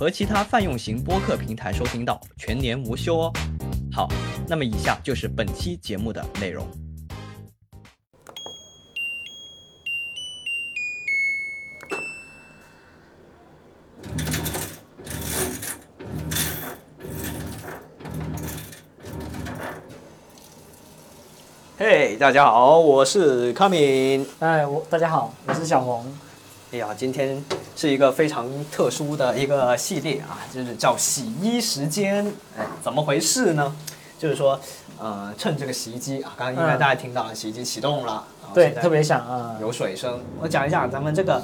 和其他泛用型播客平台收听到，全年无休哦。好，那么以下就是本期节目的内容。嘿，大家好，我是康敏。哎，我大家好，我是小红。哎呀，今天是一个非常特殊的一个系列啊，就是叫洗衣时间。哎，怎么回事呢？就是说，呃，趁这个洗衣机啊，刚刚应该大家听到了，洗衣机启动了，对特别响啊。有水声。我讲一讲咱们这个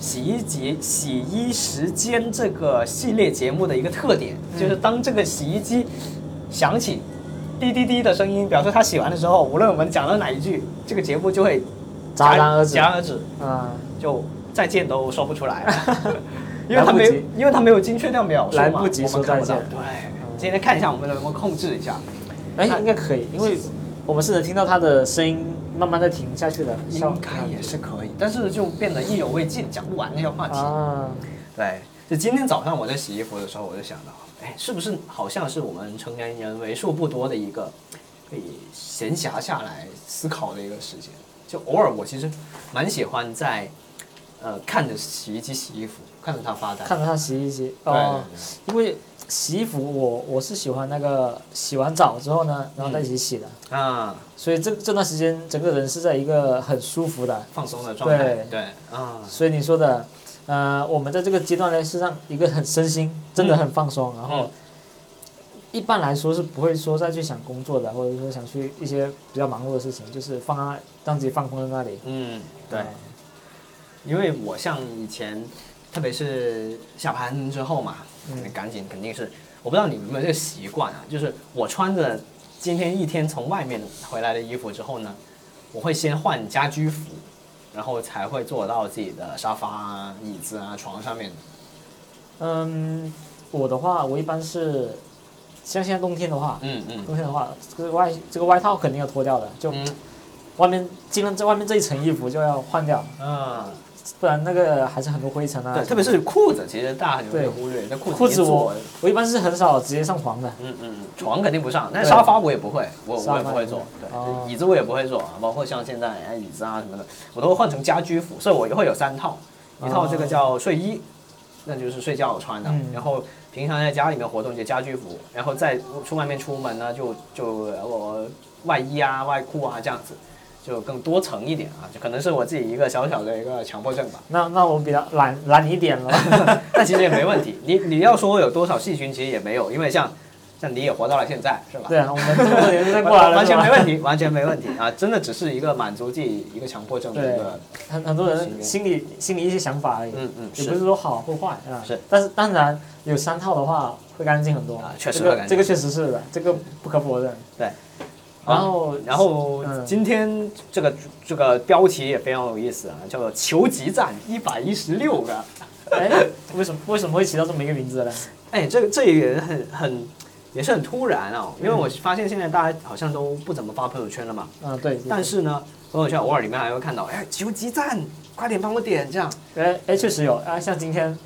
洗衣机洗衣时间这个系列节目的一个特点，就是当这个洗衣机响起滴滴滴的声音，表示它洗完的时候，无论我们讲到哪一句，这个节目就会戛然而止戛然而止，嗯，就再见都说不出来了。因为他没有因为他没有精确到秒数嘛，来不及说再见。对，今天看一下我们能不能控制一下，哎，应该可以，因为我们是能听到他的声音慢慢的停下去的，应该也是可以，但是就变得意犹未尽，讲不完那个话题。啊，对，就今天早上我在洗衣服的时候，我就想到，哎，是不是好像是我们成年人为数不多的一个可以闲暇下来思考的一个时间。就偶尔我其实蛮喜欢在呃看着洗衣机洗衣服，看着它发呆。看着它洗衣机对哦，因为洗衣服我我是喜欢那个洗完澡之后呢，然后再一起洗的，啊，所以这这段时间整个人是在一个很舒服的，放松的状态。对。对啊，所以你说的，呃，我们在这个阶段呢，是让一个很身心真的很放松，然后嗯一般来说是不会说再去想工作的，或者说想去一些比较忙碌的事情，就是放在让自己放空在那里。嗯，对。啊，因为我像以前，特别是下班之后嘛，嗯。赶紧肯定是，我不知道你们有没有这个习惯啊，就是我穿着今天一天从外面回来的衣服之后呢，我会先换家居服，然后才会坐到自己的沙发啊、椅子啊、床上面。嗯，我的话，我一般是像现在冬天的话，嗯嗯。冬天的话，这个外这个外套肯定要脱掉的，就嗯。外面进了这外面这一层衣服就要换掉，啊，不然那个还是很多灰尘啊。对，特别是裤子，其实大家很容易忽略，那裤子裤子我我一般是很少直接上床的。嗯嗯，嗯，床肯定不上，但沙发我也不会，我我也不会坐，对，哦椅子我也不会坐，包括像现在哎椅子啊什么的，我都会换成家居服，所以我会有三套，一套这个叫睡衣，那就是睡觉穿的，嗯然后平常在家里面活动就家居服，然后再出外面出门呢就就我外衣啊外裤啊这样子。就更多层一点啊，就可能是我自己一个小小的一个强迫症吧，那那我比较懒懒一点了。那其实也没问题。你你要说有多少细菌，其实也没有，因为像像你也活到了现在，是吧？对啊，我们这么多年都过来了，完全没。问题，完全没问题啊！真的只是一个满足自己一个强迫症的一个，很很多人心里心里一些想法而已，嗯嗯，也不是说好或坏啊。是。但是当然有三套的话会干净很多啊确实这会干净个这个确实是的，这个不可否认。对。然后然后嗯今天这个这个标题也非常有意思啊，叫做“求集赞一百一十六个哎，为什么为什么会起到这么一个名字呢？”。哎，这个这也很很也是很突然啊，因为我发现现在大家好像都不怎么发朋友圈了嘛，嗯，对。但是呢，朋友圈偶尔里面还会看到，哎，求集赞，快点帮我点这样。哎哎，确实有啊，像今天，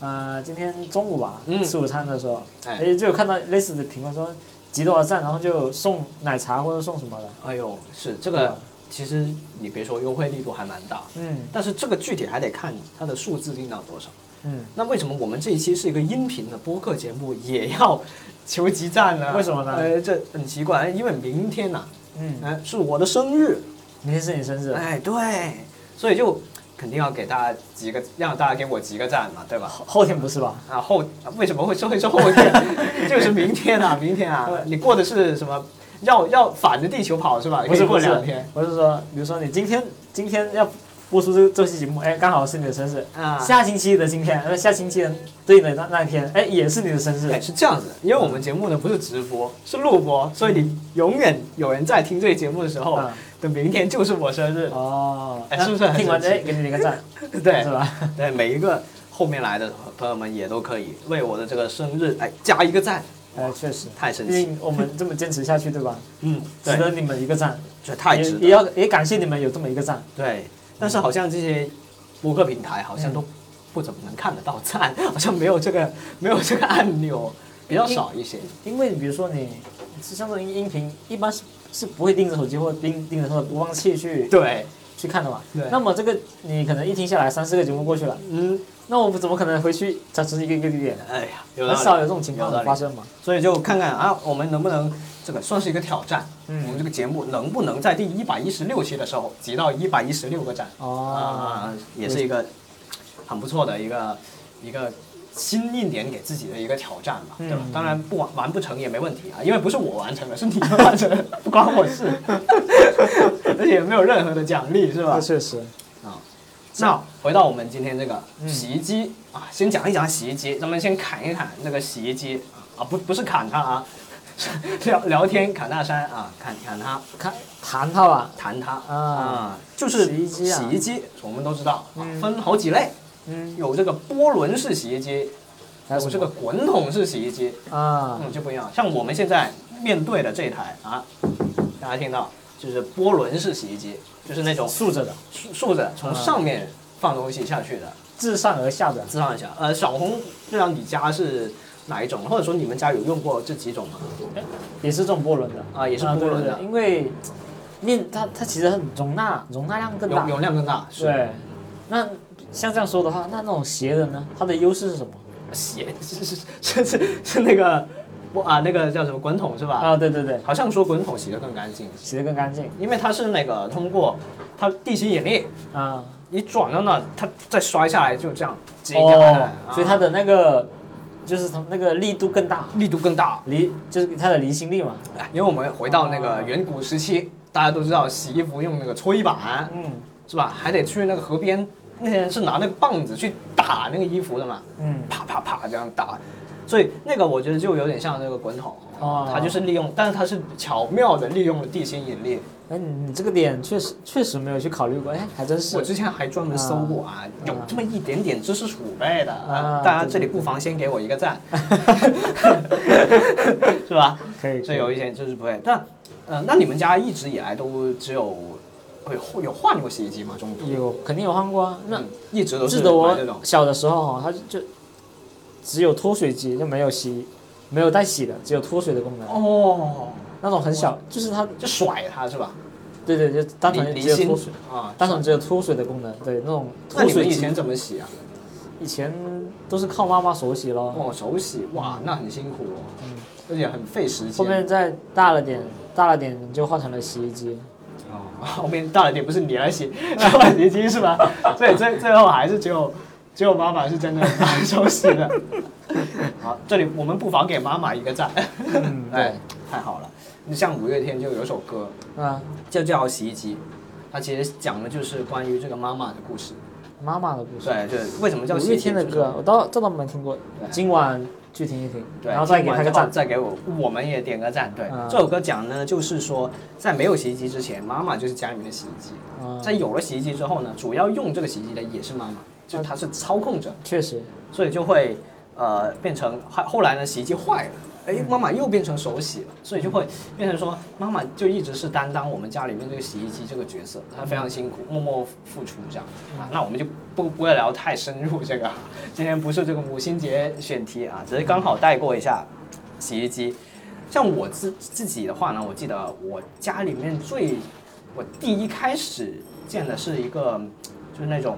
呃，今天中午吧，嗯吃午餐的时候，哎哎，就有看到类似的评论说集多少赞，然后就送奶茶或者送什么的。哎呦，是这个，其实你别说优惠力度还蛮大，嗯。但是这个具体还得看它的数字定到多少。嗯，那为什么我们这一期是一个音频的播客节目，也要求集赞呢？为什么呢？呃，这很奇怪，因为明天呐、嗯，哎、是我的生日，明天是你生日，哎，对，所以就肯定要给大家几个，让大家给我几个赞嘛，对吧？后后天不是吧？啊后为什么会说会说后天？就是明天啊，明天啊，你过的是什么？要要反着地球跑是吧？不是过两天，我是说，比如说你今天今天要播出这这期节目，哎，刚好是你的生日。啊，下星期的今天，呃，下星期的对应的那那一天，哎，也是你的生日。哎，。是这样子的，因为我们节目呢不是直播，是录播，所以你永远有人在听这个节目的时候嗯。的明天就是我生日，哦，哎是不是很听完神奇哎，给你点个赞，对。是吧？对，每一个后面来的朋友们也都可以为我的这个生日哎加一个赞，哎，确实，太神奇，我们这么坚持下去，对吧？嗯，值得你们一个赞，这太值得，也要也感谢你们有这么一个赞。对，但是好像这些播客平台好像都不怎么能看得到赞，好像没有这个没有这个按钮，比较少一些。因为比如说你是像这种音频，一般是是不会盯着手机或盯盯着它的播放器去对，去看的嘛。对那么这个你可能一听下来三四个节目过去了，嗯，那我们怎么可能回去再一个一个点？哎呀，很少有这种情况发生嘛。所以就看看啊，我们能不能这个算是一个挑战，嗯。我们这个节目能不能在第一百一十六期的时候集到一百一十六个赞哦，啊，也是一个很不错的一个一个新一年给自己的一个挑战吧，对吧？嗯。当然不完完不成也没问题啊，因为不是我完成的，是你们完成的，不关我事，而且也没有任何的奖励，是吧？那？确实，啊，那回到我们今天这个嗯。洗衣机、啊，先讲一讲洗衣机，咱们先砍一砍那个洗衣机啊，不不是砍它啊，是 聊聊天侃大山啊，侃侃他，看谈它吧，谈他啊就是洗衣机啊。洗衣机我们都知道啊，嗯。分好几类，嗯，有这个波轮式洗衣机，还有这个滚筒式洗衣机，啊？嗯，就不一样。像我们现在面对的这台啊，大家听到就是波轮式洗衣机，就是那种竖着的，竖竖着从上面放东西下去的。自上而下的，自上而下，呃，小红，不知道你家是哪一种，或者说你们家有用过这几种吗？也是这种波轮的啊也是对波轮的对对因为面它它其实很容纳容纳量更大容，容量更大，是对。那像这样说的话，那那种斜的呢？它的优势是什么？斜是是是是 是那个我啊那个叫什么滚筒是吧？啊，对对对，好像说滚筒洗得更干净，洗得更干净因为它是那个通过它地心引力，啊。你转到那，它再摔下来就这样接下来，哦，所以它的的那个就是从那个力度更大，力度更大。离就是它的离心力嘛。哎因为我们回到那个远古时期，大家都知道洗衣服用那个搓衣板，嗯是吧？还得去那个河边，那些人是拿那个棒子去打那个衣服的嘛，嗯，啪啪啪这样打，所以那个我觉得就有点像那个滚筒，哦它就是利用，但是它是巧妙的利用了地心引力。哎，你你这个点确实确实没有去考虑过，哎，还真是我。之前还专门搜过啊，有这么一点点知识储备的，啊啊、大家这里不妨先给我一个赞，是吧？可以，这有一点知识储备，但呃，那你们家一直以来都只有会会有换过洗衣机吗？中途有肯定有换过啊。那嗯一直都是记得我小的时候哈，它就就只有脱水机，就没有洗，没有带洗的，只有脱水的功能。哦，那种很小，就是它，就甩它是吧？对对，就单纯只有脱水，啊，单纯只有脱水的功能。对，那种那脱水以前怎么洗啊？以前都是靠妈妈手洗咯。哦，手洗，哇，那很辛苦哦，嗯而且很费时间。后面再大了点，大了点就换成了洗衣机。哦，后面大了点不是你来洗，是换洗衣机是吧？所以最最后还是只有只有妈妈是真的拿手洗的。好，这里我们不妨给妈妈一个赞。对，，太好了。你像五月天就有首歌，啊，就叫《洗衣机》，它其实讲的就是关于这个妈妈的故事。妈妈的故事。对，就是为什么叫五月洗衣机就是天的歌，我倒这倒没听过，今晚去听一听，对，然后再给听完之后他个赞。再给我，我们也点个赞。对，嗯这首歌讲呢，就是说在没有洗衣机之前，妈妈就是家里面的洗衣机；嗯在有了洗衣机之后呢，主要用这个洗衣机的也是妈妈，就他是操控者，确实，所以就会呃变成后后来呢，洗衣机坏了。哎，妈妈又变成手洗了，所以就会变成说，妈妈就一直是担当我们家里面这个洗衣机这个角色，她非常辛苦，默默付出这样啊。那我们就不不会聊太深入这个，今天不是这个母亲节选题啊，只是刚好带过一下洗衣机。像我自自己的话呢，我记得我家里面最我第一开始见的是一个就是那种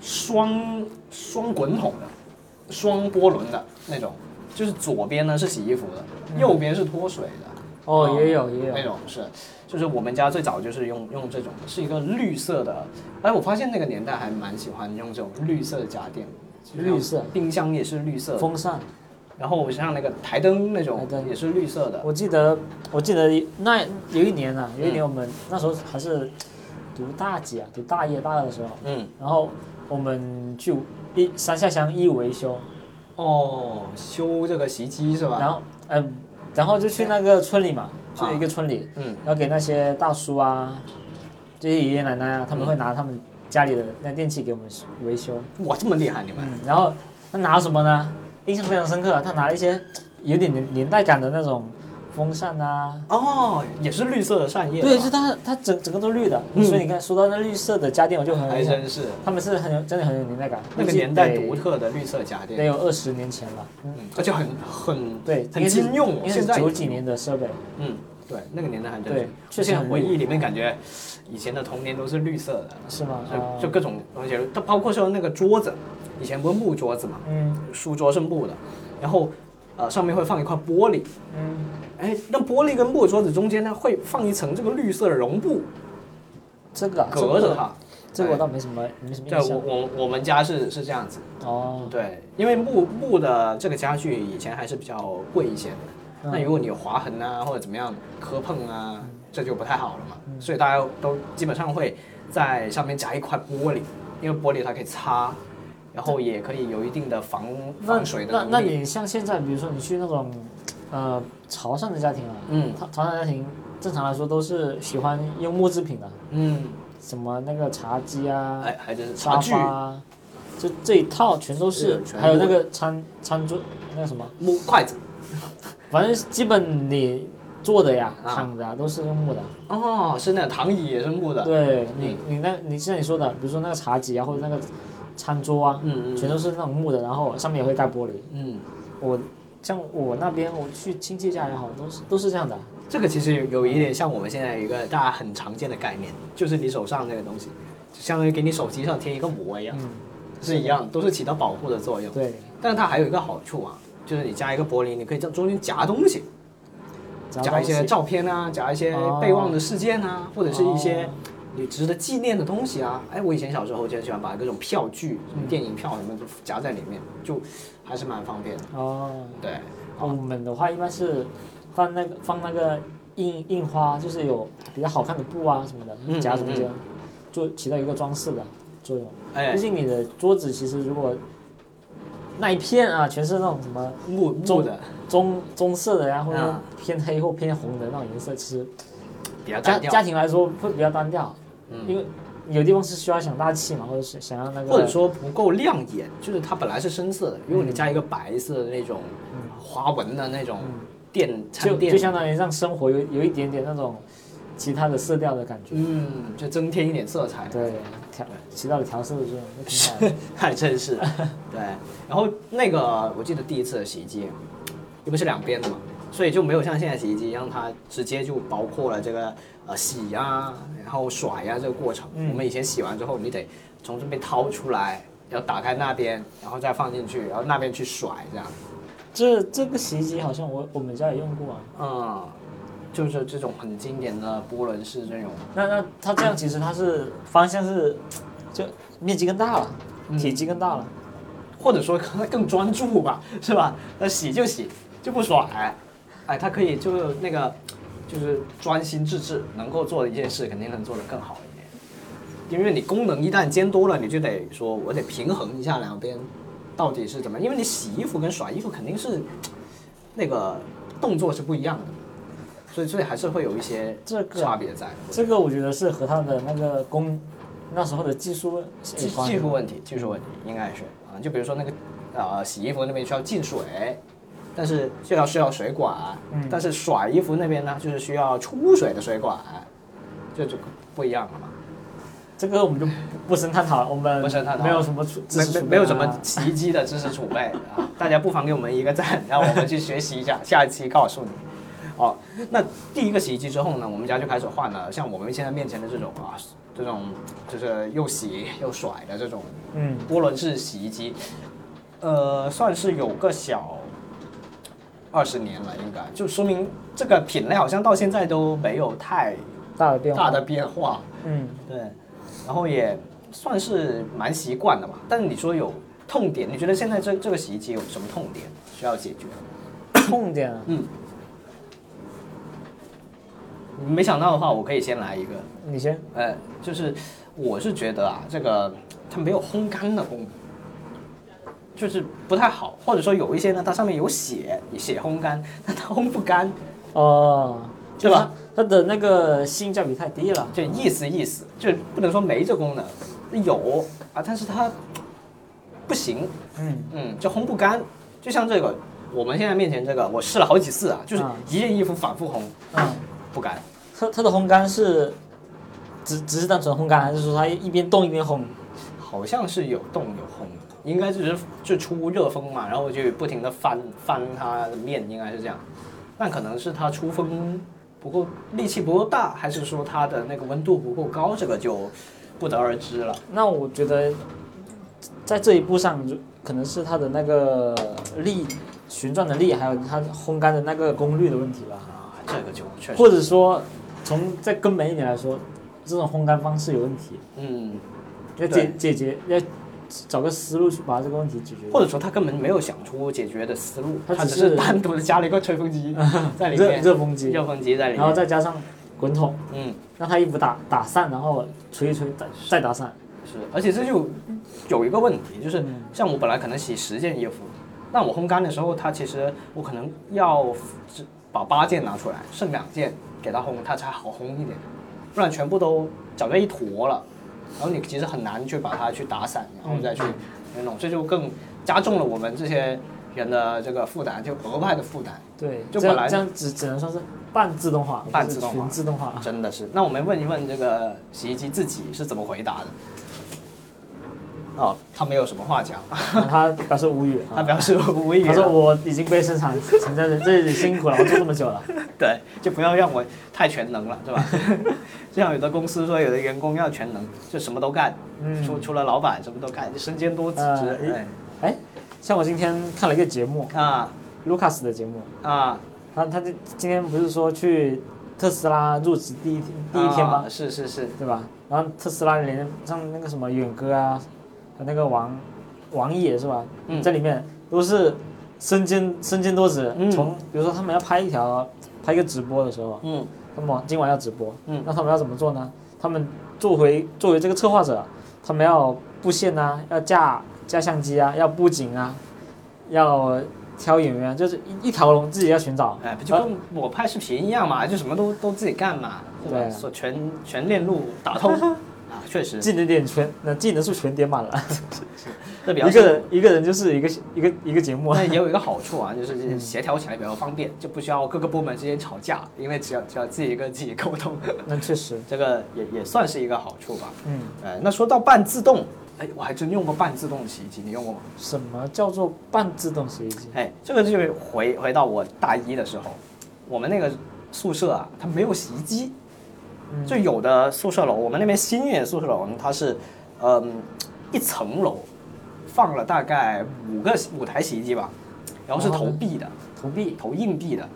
双双滚筒的，双波轮的那种，就是左边呢是洗衣服的，右边是脱水的。哦，哦也有也有，那种是，就是我们家最早就是用用这种，是一个绿色的。哎，我发现那个年代还蛮喜欢用这种绿色的家电，绿色冰箱也是绿色，风扇。然后像那个台灯那种也是绿色的。我记得，我记得那有一年啊，有一嗯年我们那时候还是读大几啊？读大一大二的时候，嗯，然后我们去一山下乡一维修，哦，修这个洗衣机是吧？然后嗯、然后就去那个村里嘛，去一个村里，嗯，然后给那些大叔啊，这些爷爷奶奶啊，他们会拿他们家里的那电器给我们维修。哇，这么厉害你们？嗯，然后他拿什么呢？印象非常深刻，他拿了一些有点年年代感的那种风扇啊。哦，也是绿色的扇叶吧。对，是它它整整个都绿的，嗯所以你看说到那绿色的家电，我就很还真是他们是很有真的很有年代感，那个年代独特的绿色家电得，有二十年前了。嗯，嗯，而且很很对，很经用现在九几年的设备。嗯，对，那个年代还真对是。就现在确实很绿回忆里面感觉，以前的童年都是绿色的，是吗？啊就就各种东西，它包括说那个桌子，以前不是木桌子嘛，嗯书桌是木的，然后呃上面会放一块玻璃，嗯，哎，那玻璃跟木桌子中间呢会放一层这个绿色的绒布这个啊隔着，它。这个我倒没什么没什么对，我印象。我我们家是是这样子，哦，对，因为木木的这个家具以前还是比较贵一些的，嗯那如果你有划痕啊或者怎么样磕碰啊，这就不太好了嘛，所以大家都基本上会在上面夹一块玻璃，因为玻璃它可以擦，然后也可以有一定的防防水的。那那你像现在，比如说你去那种呃潮汕的家庭啊，嗯潮潮汕家庭正常来说都是喜欢用木制品的，嗯，什么那个茶几啊、哎，还真是沙茶具发啊，就这一套全都是还有那个餐餐桌那个什么，木筷子反正基本你坐的呀、啊躺的啊都是用木的。哦，是那个躺椅也是木的，对你你那你像你说的，比如说那个茶几啊，或者那个餐桌啊，嗯嗯全都是那种木的，然后上面也会盖玻璃。嗯，我像我那边，我去亲戚家也好，都是都是这样的。这个其实有有一点像我们现在一个大家很常见的概念，就是你手上那个东西，就相当于给你手机上贴一个膜一样，嗯，是一样，都是起到保护的作用。对，但是它还有一个好处啊，就是你加一个玻璃，你可以在中间夹东西，夹一些照片啊，夹一些备忘的事件啊，或者是一些哦你值得纪念的东西啊。哎，我以前小时候就很喜欢把各种票据、什么电影票什么都夹在里面，就还是蛮方便的。哦。对，我们的话一般是放那个放那个印印花，就是有比较好看的布啊什么的嗯夹中间嗯，就起到一个装饰的作用。哎毕，竟你的桌子其实如果那一片啊全是那种什么木木的棕棕色的呀，或者啊偏黑或偏红的那种颜色，其实比较单调，家家庭来说会比较单调，嗯。因为有地方是需要想大气嘛，或者是想要那个，或者说不够亮眼，就是它本来是深色的，如果你加一个白色的那种花纹的那种垫就就，相当于让生活有有一点点那种其他的色调的感觉，嗯，就增添一点色彩。对，调起到了调色的作用，就挺好的。还真是，对。然后那个我记得第一次的洗衣机，因为是两边的嘛，所以就没有像现在洗衣机一样，它直接就包括了这个呃洗啊，然后甩呀、这个过程。嗯我们以前洗完之后，你得从这边掏出来，然后打开那边，然后再放进去，然后那边去甩这样。这这个洗衣机好像我我们家也用过啊。嗯，就是这种很经典的波轮式这种。那那它这样其实它是方向是就面积更大了，嗯体积更大了。或者说可能更专注吧，是吧？那洗就洗，就不甩，哎，他可以就是那个就是专心致志，能够做的一件事，肯定能做得更好一点。因为你功能一旦兼多了，你就得说我得平衡一下两边到底是怎么，因为你洗衣服跟甩衣服肯定是那个动作是不一样的，所以所以还是会有一些这个差别在。这个我觉得是和他的那个工那时候的技术技有关系技术问题，技术问题应该是啊，就比如说那个呃洗衣服那边需要进水，但是就要需要水管，嗯。但是甩衣服那边呢就是需要出水的水管，这就不一样了嘛，这个我们就不不深探讨了，我们不深探讨。没有什么储知没识储备啊。没没有什么洗衣机的知识储备啊，大家不妨给我们一个赞，然后我们去学习一下，下一期告诉你。哦，那第一个洗衣机之后呢，我们家就开始换了像我们现在面前的这种啊，这种就是又洗又甩的这种嗯。涡轮式洗衣机，呃，算是有个小二十年了，应该。就说明这个品类好像到现在都没有太大的变化。大的变化，嗯。对，然后也算是蛮习惯的吧。但是你说有痛点，你觉得现在这这个洗衣机有什么痛点需要解决？痛点啊，嗯，没想到的话，我可以先来一个，你先，呃，就是我是觉得啊，这个它没有烘干的功能，就是不太好，或者说有一些呢，它上面有写写烘干，但它烘不干，哦，对吧？它的那个性价比太低了。就意思意思，就不能说没这功能，有啊，但是它不行，嗯，嗯，就烘不干。就像这个，我们现在面前这个，我试了好几次啊，就是啊一件衣服反复烘，嗯，不干。它它的烘干是只只是单纯烘干，还是说它一边动一边烘？好像是有动有烘的，应该就是就出热风嘛，然后就不停的翻翻它的面，应该是这样。但可能是它出风不够，力气不够大，还是说它的那个温度不够高，这个就不得而知了。那我觉得在这一步上，就可能是它的那个力旋转的力，还有它烘干的那个功率的问题吧。啊，这个就确实，或者说，从再根本一点来说，这种烘干方式有问题，嗯，要解解决，要找个思路去把这个问题解决。或者说他根本没有想出解决的思路，他只是是单独的加了一个吹风机在里面，热风机，热风机在里面，然后再加上滚筒，嗯。让他衣服打打散，然后吹一吹，再再打散。是，而且这就有一个问题，就是嗯。像我本来可能洗十件衣服，那我烘干的时候，它其实我可能要只把八件拿出来，剩两件给它烘，它才好烘一点，不然全部都搅在一坨了，然后你其实很难去把它去打散，然后再去弄，这就更加重了我们这些人的这个负担，就额外的负担。对，就本来这样这样只只能说是半自动化，半自动化全自动化。真的是，那我们问一问这个洗衣机自己是怎么回答的？哦，他没有什么话讲，他表示无语，他表示无语了。他说我已经被生产存在在这里辛苦了，我做这么久了。对，就不要让我太全能了，对吧？就像有的公司说，有的员工要全能，就什么都干，嗯除除了老板什么都干，就身兼多职。呃哎哎，像我今天看了一个节目啊，Lucas 的节目，啊，他他这今天不是说去特斯拉入职第一天第一天吗啊？是是是，对吧？然后特斯拉连像那个什么远哥啊，和那个王王野是吧？嗯在里面都是身兼身兼多职。嗯从比如说他们要拍一条拍一个直播的时候，嗯那么今晚要直播，嗯那他们要怎么做呢？他们作为作为这个策划者，他们要布线啊，要架架相机啊，要布景啊，要挑演员，就是一一条龙自己要寻找。哎，不就跟我拍视频一样嘛，就什么都都自己干嘛，对吧？全全链路打通 啊，确实，技能点全，那技能数全点满了，这比较一个人一个人就是一个一个一个节目。那也有一个好处啊，就是协调起来比较方便，就不需要各个部门之间吵架，因为只要只要自己跟自己沟通，那确实，这个也也算是一个好处吧。嗯，哎，那说到半自动，哎，我还真用过半自动洗衣机，你用过吗？什么叫做半自动洗衣机？哎，这个就是回回到我大一的时候，我们那个宿舍啊，它没有洗衣机，嗯就有的宿舍楼，我们那边新月宿舍楼呢，它是，嗯，一层楼放了大概五个五台洗衣机吧，然后是投币的，投币投硬币的，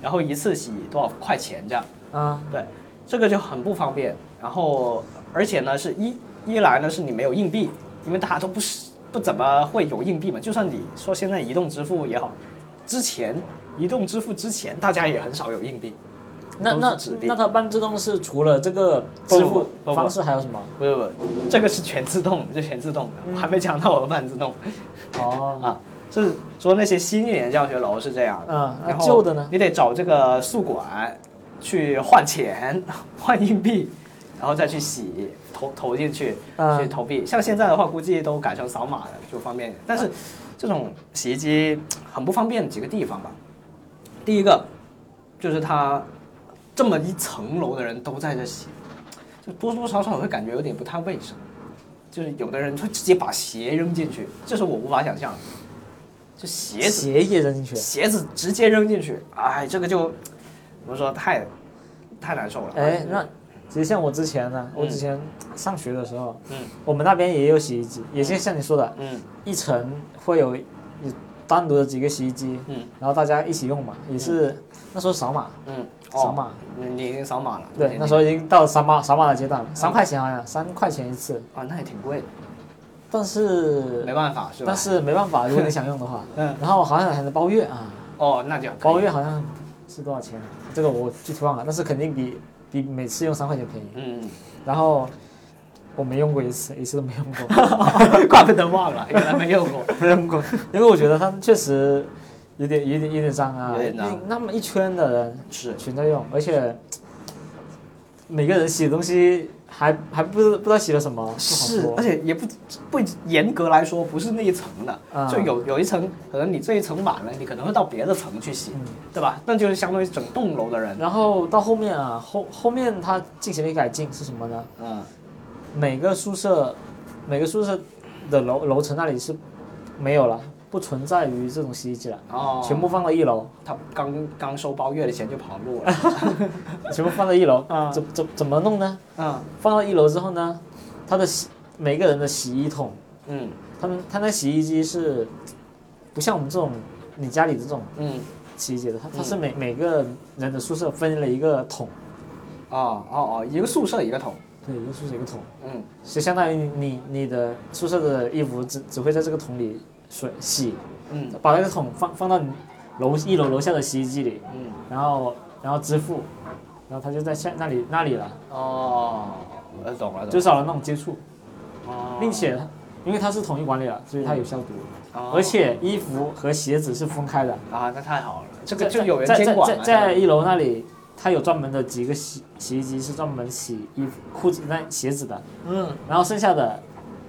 然后一次洗多少块钱这样。啊，对，这个就很不方便。然后，而且呢，是一一来呢是你没有硬币，因为大家都不是不怎么会有硬币嘛。就算你说现在移动支付也好，之前移动支付之前大家也很少有硬币。都那那那它半自动是除了这个支付方式还有什么？不是不是，这个是全自动，就全自动的，我还没讲到我的半自动哦，啊。是说那些新一点的教学楼是这样的，然后旧的呢？你得找这个宿管去换钱、换硬币，然后再去洗，投投进去，嗯去投币。像现在的话，估计都改成扫码了，就方便一点。但是这种洗衣机很不方便，几个地方吧。第一个就是它这么一层楼的人都在这洗，就多多少少会感觉有点不太卫生。就是有的人会直接把鞋扔进去，这是我无法想象的。就鞋子鞋也扔进去。鞋子直接扔进去，哎，这个就怎么说太太难受了。哎，那其实像我之前呢，我嗯之前上学的时候，嗯我们那边也有洗衣机，也是像你说的，嗯一层会有有单独的几个洗衣机，嗯然后大家一起用嘛，也是那时候扫码，嗯，扫码，你你已经扫码了。对，那时候已经到扫码扫码的阶段了，三块钱好像三块钱一次，啊，那也挺贵的，但是没办法是吧？但是没办法，如果你想用的话，嗯然后好像还能包月啊，哦，那就包月好像是多少钱啊？这个我具体忘了，但是肯定比比每次用三块钱便宜。嗯，然后我没用过一次，一次都没用过，怪不得忘了，原来没用过。没用过，因为我觉得它确实有点有点有点脏啊，有点脏。那么一圈的人是全在用，而且每个人洗的东西还还不知不知道洗了什么，是，而且也不不严格来说不是那一层的，啊。就有有一层，可能你这一层满了，你可能会到别的层去洗，嗯。对吧？那就是相当于整栋楼的人，然后到后面啊，后后面他进行了一个改进是什么呢？嗯，每个宿舍每个宿舍的楼楼层那里是没有了，不存在于这种洗衣机了，哦，全部放到一楼，他刚刚收包月的钱就跑路了，全部放到一楼。啊 怎怎怎么弄呢？嗯。放到一楼之后呢，他的洗每个人的洗衣桶，嗯。他们他那洗衣机是不像我们这种你家里的这种嗯，洗衣机的，他他是每每个人的宿舍分了一个桶，哦哦哦，一个宿舍一个桶，对，一个宿舍一个桶，嗯。就相当于你你的宿舍的衣服只只会在这个桶里水洗，嗯。把那个桶放放到你楼一楼楼下的洗衣机里，嗯，然后然后支付，然后他就在下那里那里了，哦，我懂了，懂。了就少了那种接触，哦。并且它因为它是统一管理了，所以它有消毒，哦。而且衣服和鞋子是分开的，啊，那太好了，这个就有人在监管了，在在在一楼那里，它有专门的几个洗洗衣机是专门洗衣服、裤子、那鞋子的，嗯。然后剩下的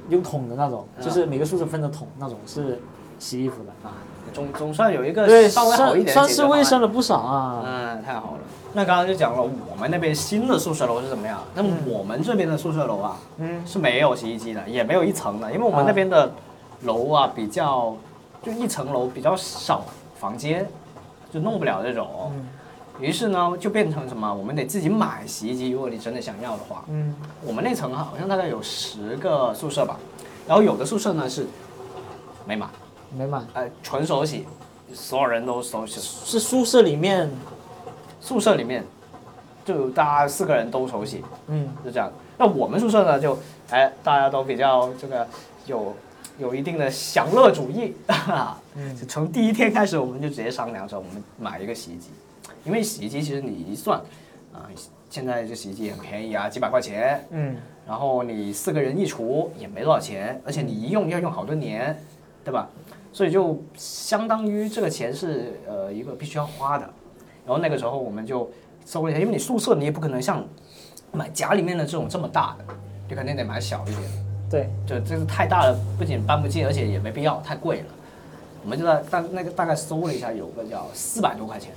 用桶的那种，嗯就是每个宿舍分的桶那种是洗衣服的。啊，总总算有一个对，稍微好一点的算算是卫生了不少啊。嗯，太好了。那刚刚就讲了我们那边新的宿舍楼是怎么样，那么我们这边的宿舍楼啊，嗯，是没有洗衣机的，也没有一层的，因为我们那边的楼啊比较，就一层楼比较少房间，就弄不了这种。嗯于是呢，就变成什么？我们得自己买洗衣机，如果你真的想要的话。嗯，我们那层好像大概有十个宿舍吧，然后有的宿舍呢是没买，没买，呃，纯手洗，所有人都手洗。是宿舍里面，宿舍里面就大家四个人都手洗，嗯就这样。那我们宿舍呢，就哎大家都比较这个有有一定的享乐主义，哈哈嗯就从第一天开始我们就直接商量说我们买一个洗衣机，因为洗衣机其实你一算啊、现在这洗衣机很便宜啊，几百块钱，嗯然后你四个人一除也没多少钱，而且你一用要用好多年，对吧？所以就相当于这个钱是呃一个必须要花的。然后那个时候我们就搜了一下，因为你宿舍你也不可能像买家里面的这种这么大的，你肯定得买小一点的。对，就这个太大了，不仅搬不进，而且也没必要，太贵了。我们就在大那个大概搜了一下，有个叫四百多块钱，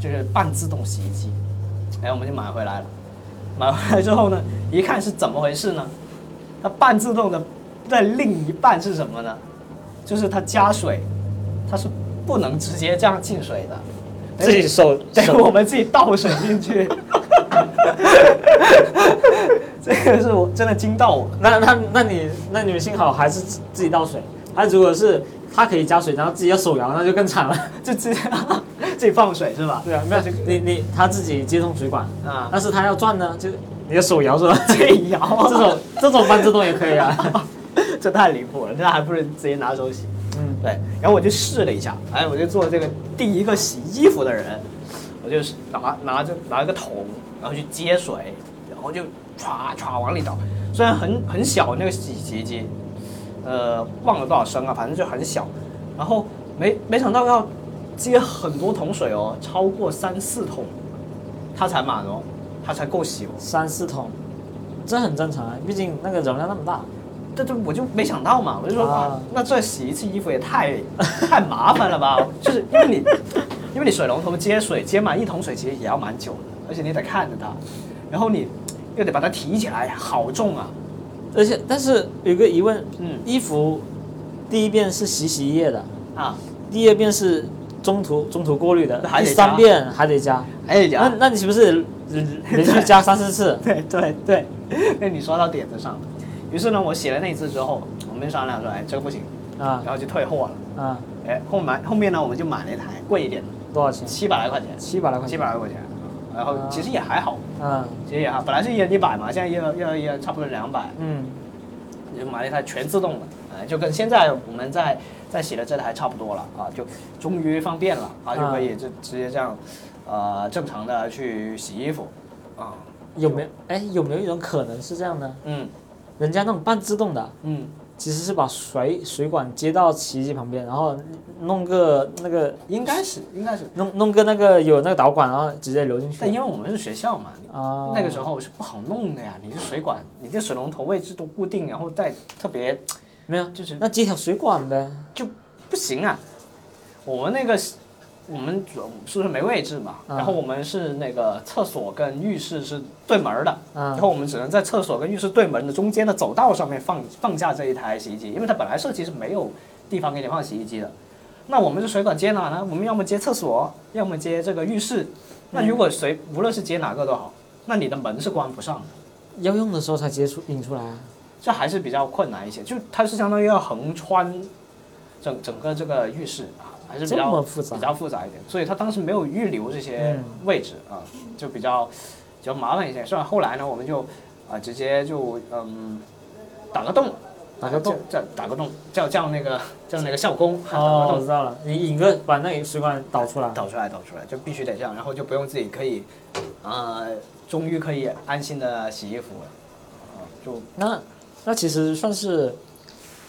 就是半自动洗衣机，哎，我们就买回来了。买回来之后呢，一看是怎么回事呢？它半自动的的另一半是什么呢？就是它加水，它是不能直接这样进水的，自己手对，手我们自己倒水进去。这个是我真的惊到我。那那那你那你们幸好还是自自己倒水，他如果是他可以加水，然后自己要手摇，那就更惨了。就自己 自己放水是吧？对啊，没有你你他自己接通水管，啊，但是他要转呢，就你的手摇是吧？自己摇，这种这种半自动也可以啊。这太离谱了，这还不如直接拿手洗。嗯，对，然后我就试了一下，哎，我就做这个第一个洗衣服的人，我就是拿拿着拿一个桶，然后去接水，然后就歘歘往里倒，虽然很很小那个洗洗衣机，呃，忘了多少升啊，反正就很小，然后没没想到要接很多桶水哦，超过三四桶，它才满哦，它才够洗哦。三四桶，这很正常啊，毕竟那个容量那么大。这这我就没想到嘛，我就说啊，那这洗一次衣服也太太麻烦了吧？就是因为你因为你水龙头接水接满一桶水其实也要蛮久的，而且你得看着它，然后你又得把它提起来，好重啊！而且但是有个疑问，嗯衣服第一遍是洗洗衣液的，啊，第二遍是中途中途过滤的，还三加遍还得加。还得加，那你岂不是连连续加三四次？对对对，那你说到点子上了。于是呢，我写了那一次之后，我们商量说，哎，这个不行，啊然后就退货了。啊，哎，后买后面呢，我们就买了一台贵一点的，多少钱？七百来块钱，七百来块钱。七百来块钱，然后啊其实也还好。嗯其实也还，本来是一人一百嘛，现在一人一人一人差不多两百，嗯就买了一台全自动的，哎，就跟现在我们在在洗的这台差不多了啊，就终于方便了啊，就可以就直接这样，呃，正常的去洗衣服啊，有没有？哎，有没有一种可能是这样呢？嗯人家那种半自动的，嗯，其实是把水水管接到洗衣机旁边，然后弄个那个应该是应该是，弄弄个那个有那个导管，然后直接流进去。但因为我们是学校嘛，啊，那个时候是不好弄的呀，你是水管，你这水龙头位置都固定，然后再特别没有，就是那接条水管呗。就不行啊。我们那个是我们主宿舍没位置嘛，啊然后我们是那个厕所跟浴室是对门的，啊然后我们只能在厕所跟浴室对门的中间的走道上面放放下这一台洗衣机，因为它本来设计是没有地方给你放洗衣机的。那我们这水管接哪呢？我们要么接厕所，要么接这个浴室。那如果谁无论是接哪个都好，那你的门是关不上的。要用的时候才接出引出来啊。这还是比较困难一些，就它是相当于要横穿整整个这个浴室啊，还是比较复杂比较复杂一点，所以他当时没有预留这些嗯位置啊，就比较比较麻烦一些。虽然后来呢，我们就啊直接就嗯打个洞，打个洞叫叫打个洞，叫叫那个叫那个校工啊打我洞知道了，你引个把那个水管导出来。导出来导出来，就必须得这样，然后就不用自己可以呃终于可以安心的洗衣服了啊，就那那其实算是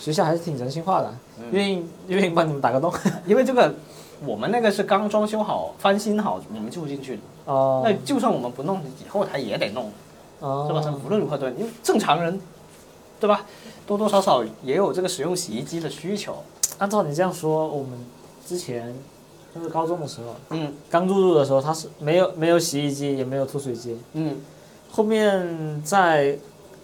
学校还是挺人性化的，嗯愿意愿意帮你们打个洞。因为这个，我们那个是刚装修好、翻新好，我们住进去的。哦那就算我们不弄，以后他也得弄，哦，是吧？他无论如何都得，因为正常人，对吧？多多少少也有这个使用洗衣机的需求。按照你这样说，我们之前就是高中的时候，嗯刚入住的时候，他是没有没有洗衣机，也没有脱水机。嗯，后面在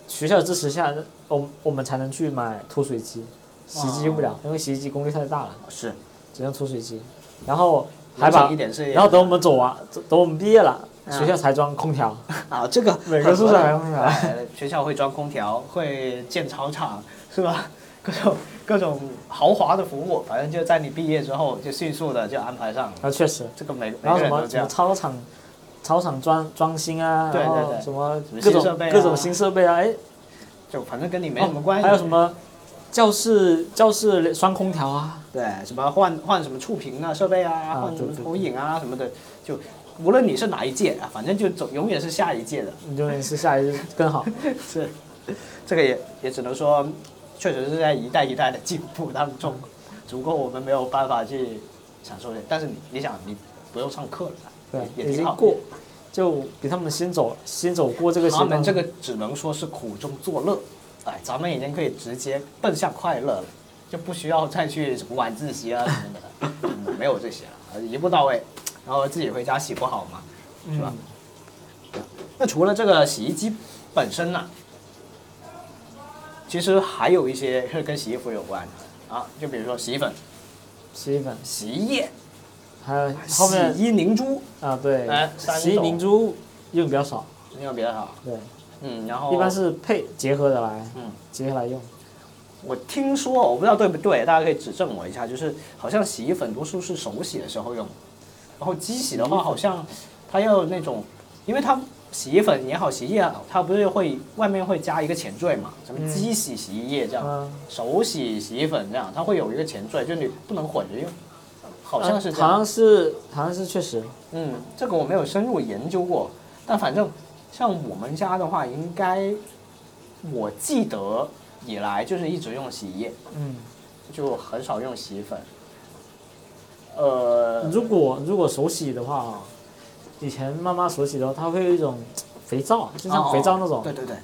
学校支持下，我我们才能去买脱水机，洗衣机用不了，因为洗衣机功率太大了，是，只能脱水机。然后还把。然后等我们走完，等我们毕业了，嗯学校才装空调，啊，这个 每个宿舍还有空调。哎学校会装空调，会建操场，是吧？各种各种豪华的服务，反正就在你毕业之后就迅速的就安排上了。啊，确实。这个每每然后什么什么。操场，操场装装新啊，然后对对对什么什么各新设备啊种各种新设备啊，哎，就反正跟你没什么关系。还有什么教室教室双空调啊，对，什么换换什么触屏啊设备啊，啊换什么投影啊什么的，就无论你是哪一届啊，反正就总永远是下一届的。你就能是下一届更好。是，这个也也只能说，确实是在一代一代的进步当中，只不过我们没有办法去享受这。但是你你想，你不用上课了，对，也挺好。已经过，就比他们先走先走过这个。他们这个只能说是苦中作乐，哎，咱们已经可以直接奔向快乐了，就不需要再去什么晚自习啊什么的，嗯、没有这些了，一步到位，然后自己回家洗不好嘛，是吧？那除了这个洗衣机本身呢，其实还有一些是跟洗衣服有关的啊，就比如说洗衣粉、洗衣粉，洗衣液、还有后面洗衣凝珠，啊，对哎，洗衣凝珠用比较少，用比较少，对，嗯，然后一般是配结合的来，嗯。结合来用。我听说，我不知道对不对，大家可以指正我一下。就是好像洗衣粉多数是手洗的时候用，然后机洗的话，好像它要那种，因为它洗衣粉也好，洗衣液也好，它不是会外面会加一个前缀嘛？什么嗯机洗洗衣液这样，嗯，手洗洗衣粉这样，它会有一个前缀，就你不能混着用，好像是这样。好像是好像是确实，嗯，这个我没有深入研究过，但反正像我们家的话，应该我记得以来就是一直用洗衣液。嗯，就很少用洗衣粉。呃，如果如果手洗的话啊，以前妈妈手洗的话，它会有一种肥皂，就像肥皂那种，对对对，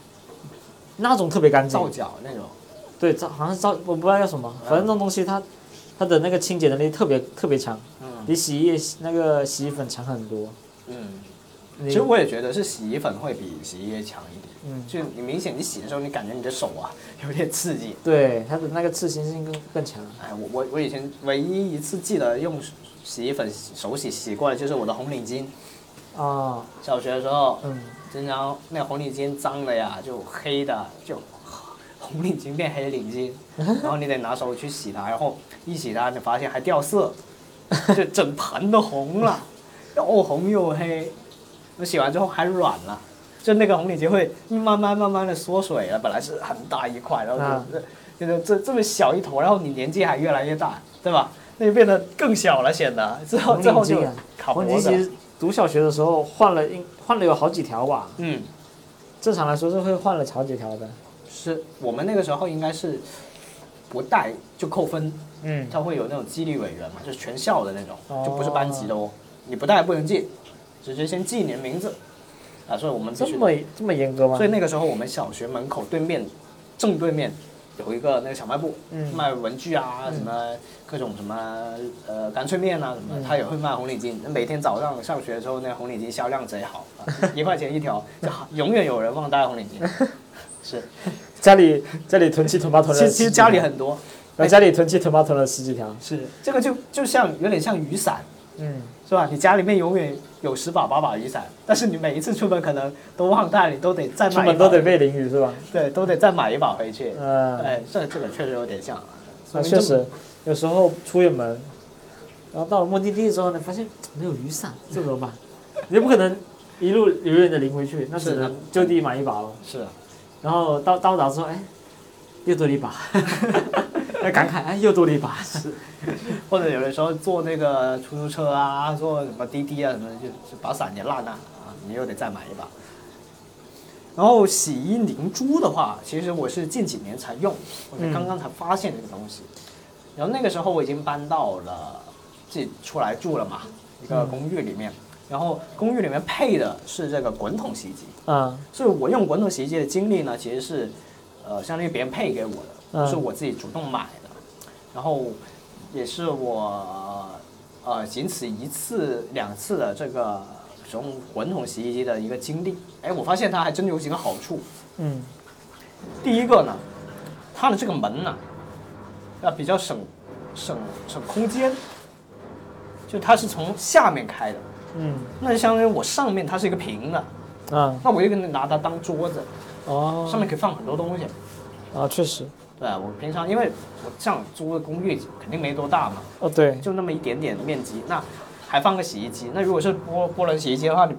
那种特别干净皂。角那种，对，皂好像是皂，我不知道叫什么，反正那种东西它它的那个清洁能力特别特别强，嗯比洗衣液那个洗衣粉强很多。嗯。其实我也觉得是洗衣粉会比洗衣液强一点，嗯，就你明显你洗的时候，你感觉你的手啊有点刺激。对它的那个刺激性更更强。哎，我我我以前唯一一次记得用洗衣粉手洗洗过的就是我的红领巾。啊，小学的时候，嗯，经常那个红领巾脏的呀，就黑的，就红领巾变黑领巾，然后你得拿手去洗它，然后一洗它，你发现还掉色，就整盘都红了，又红又黑。我洗完之后还软了，就那个红领巾会慢慢慢慢的缩水了，本来是很大一块，然后就、就是这这么小一坨，然后你年纪还越来越大，对吧？那就变得更小了，显得之后红最后就卡脖子读小学的时候换了一换了有好几条吧，嗯，正常来说是会换了好几条的。是我们那个时候应该是不带就扣分，嗯，他会有那种纪律委员嘛，就是全校的那种，哦就不是班级的哦，你不带不能进，直接先记你的名字，啊，所以我们这么这么严格吗？所以那个时候我们小学门口对面，正对面有一个那个小卖部，嗯卖文具啊，什么各种什么呃干脆面啊什么的，他也会卖红领巾。每天早上上学的时候，那红领巾销量贼好，啊一块钱一条，就永远有人忘带红领巾。是，家里家里囤积囤八囤了其实其实家里很多，然后家里囤积囤八囤了十几条。是这个就就像有点像雨伞，嗯，是吧？你家里面永远有十把八把雨伞，但是你每一次出门可能都忘带，你都得再出买出门都得被淋雨是吧？对，都得再买一把回去。嗯，哎，这这个确实有点像啊。那确实，有时候出远门，然后到了目的地之后呢，发现没有雨伞，这怎么办？你 也不可能一路永远的淋回去，那只能就地买一把了。是啊，然后到到达之后，哎，又多了一把，那感慨，哎，又多了一把。是，或者有的时候坐那个出租车啊，坐什么滴滴啊什么的，就就把伞也烂了啊，你又得再买一把。然后洗衣凝珠的话，其实我是近几年才用，我是刚刚才发现这个东西。然后那个时候我已经搬到了自己出来住了嘛，一个公寓里面。然后公寓里面配的是这个滚筒洗衣机，嗯所以我用滚筒洗衣机的经历呢，其实是，呃，相当于别人配给我的，是我自己主动买的。然后也是我，呃，仅此一次两次的这个使用滚筒洗衣机的一个经历。哎，我发现它还真有几个好处。嗯第一个呢，它的这个门呢，要比较省省省空间，就它是从下面开的，嗯那就相当于我上面它是一个平的，嗯那我就可以拿它当桌子，哦，上面可以放很多东西。啊，确实，对，我平常因为我这样租的公寓肯定没多大嘛，哦对，就那么一点点面积，那还放个洗衣机。那如果是波波轮洗衣机的话，你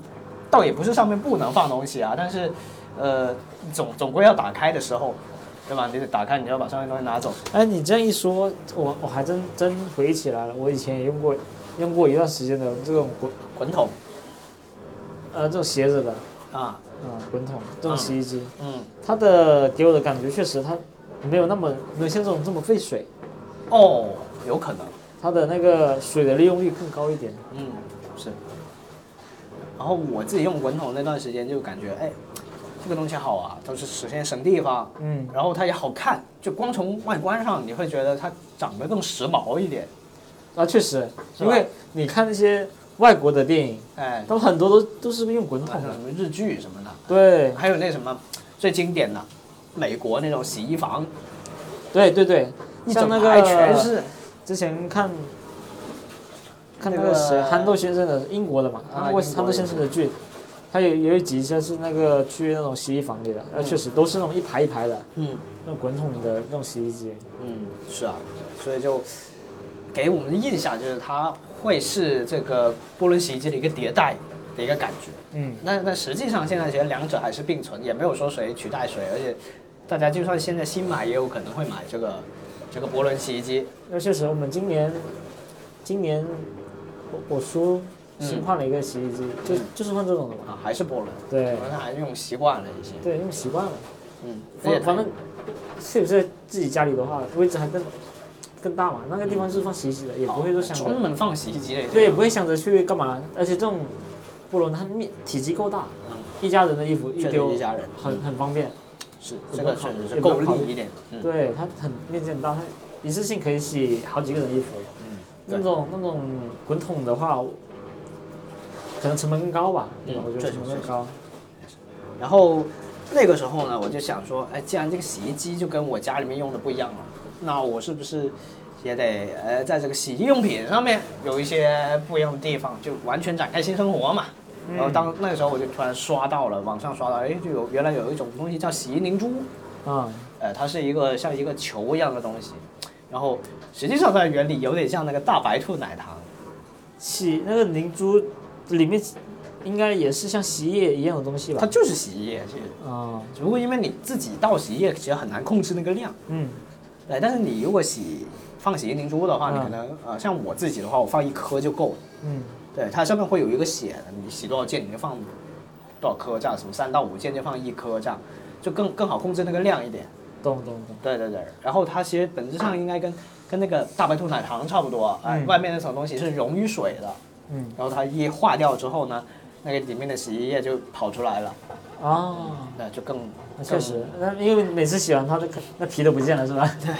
倒也不是上面不能放东西啊，但是呃总总归要打开的时候，对吧？你得打开，你要把上面东西拿走。哎，你这样一说，我我还真真回忆起来了，我以前也用过用过一段时间的这种滚滚筒。呃这种斜着的。啊，啊滚筒这种洗衣机，嗯，它的给我的感觉确实它没有那么没有像这种这么费水，哦，有可能，它的那个水的利用率更高一点。嗯，是。然后我自己用滚筒那段时间就感觉，哎，这个东西好啊，都是首先省地方，嗯，然后它也好看，就光从外观上你会觉得它长得更时髦一点，啊确实，因为你看那些外国的电影，哎，他们很多都都是用滚筒的。什么日剧什么的，对。还有那什么最经典的美国那种洗衣房，对对对，一像那个全是，之前看看那那个个谁憨豆先生的英国的嘛，啊憨豆先生的剧，他有有一集就是那个去那种洗衣房里的，那，确实都是那种一排一排的嗯。那种滚筒的那种洗衣机。嗯，是啊，所以就给我们的印象就是它会是这个波轮洗衣机的一个迭代的一个感觉。嗯，那那实际上现在其实两者还是并存，也没有说谁取代谁，而且大家就算现在新买，也有可能会买这个这个波轮洗衣机。那确实我们今年今年我我叔嗯新换了一个洗衣机，就就是换这种的嘛。啊，还是波轮，对可能还是用习惯了一些。对，用习惯了。嗯，而且它反反正是不是自己家里的话，位置还更更大嘛？那个地方是放洗衣机的，也不会说想专门放洗衣机的，对，也不会想着去干嘛。而且这种波轮它面体积够大，嗯一家人的衣服一丢一家人很很方便。是这个确实是够力一点。嗯对，它很面积很大，它一次性可以洗好几个人衣服。嗯，那种那种滚筒的话，可能成本更高吧，对吧？嗯我觉得成本更高。然后那个时候呢，我就想说，哎，既然这个洗衣机就跟我家里面用的不一样了，那我是不是也得呃，在这个洗衣用品上面有一些不一样的地方，就完全展开新生活嘛？然后当那个时候我就突然刷到了网上刷到，哎，就有原来有一种东西叫洗衣凝珠，啊，呃，它是一个像一个球一样的东西，然后实际上它的原理有点像那个大白兔奶糖，洗那个凝珠里面应该也是像洗衣液一样的东西吧它？就是洗衣液，其实啊，只不过因为你自己倒洗衣液其实很难控制那个量。嗯，对，但是你如果洗放洗衣凝珠的话，你嗯可能呃，像我自己的话，我放一颗就够了。嗯，对，它上面会有一个写的，你洗多少件你就放多少颗，这样什么三到五件就放一颗，这样就更更好控制那个量一点。懂懂懂。对对对，然后它其实本质上应该跟跟那个大白兔奶糖差不多，哎、嗯。外面那层东西是溶于水的，嗯，然后它一化掉之后呢，那个里面的洗衣液就跑出来了，哦，那就更那确实，那因为每次洗完它的那皮都不见了是吧？对